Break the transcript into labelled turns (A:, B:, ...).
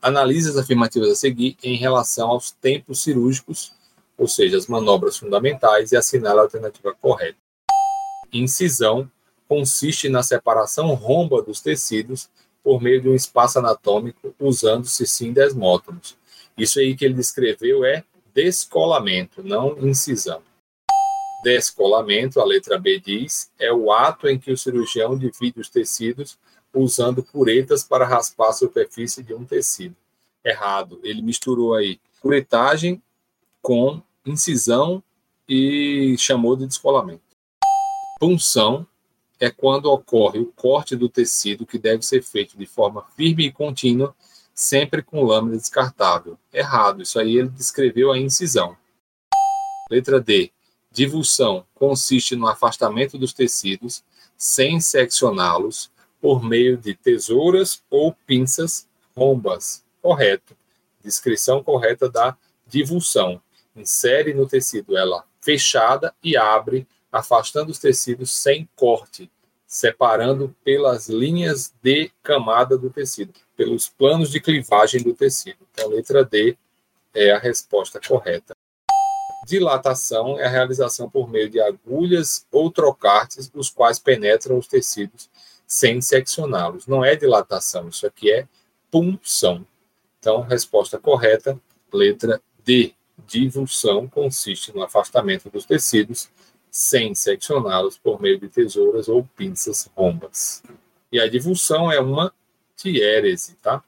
A: Analise as afirmativas a seguir em relação aos tempos cirúrgicos, ou seja, as manobras fundamentais, e assinale a alternativa correta. Incisão consiste na separação romba dos tecidos por meio de um espaço anatômico, usando-se sim desmótomos. Isso aí que ele descreveu é descolamento, não incisão. Descolamento, a letra B diz, é o ato em que o cirurgião divide os tecidos usando curetas para raspar a superfície de um tecido. Errado, ele misturou aí curetagem com incisão e chamou de descolamento. Punção é quando ocorre o corte do tecido que deve ser feito de forma firme e contínua, sempre com lâmina descartável. Errado, isso aí ele descreveu a incisão. Letra D. Divulsão consiste no afastamento dos tecidos sem seccioná-los por meio de tesouras ou pinças rombas. Correto. Descrição correta da divulsão. Insere no tecido ela fechada e abre afastando os tecidos sem corte, separando pelas linhas de camada do tecido, pelos planos de clivagem do tecido. Então, letra D é a resposta correta. Dilatação é a realização por meio de agulhas ou trocartes, os quais penetram os tecidos sem seccioná-los. Não é dilatação, isso aqui é punção. Então, resposta correta, letra D. Divulsão consiste no afastamento dos tecidos sem seccioná-los por meio de tesouras ou pinças rombas. E a divulsão é uma diérese, tá?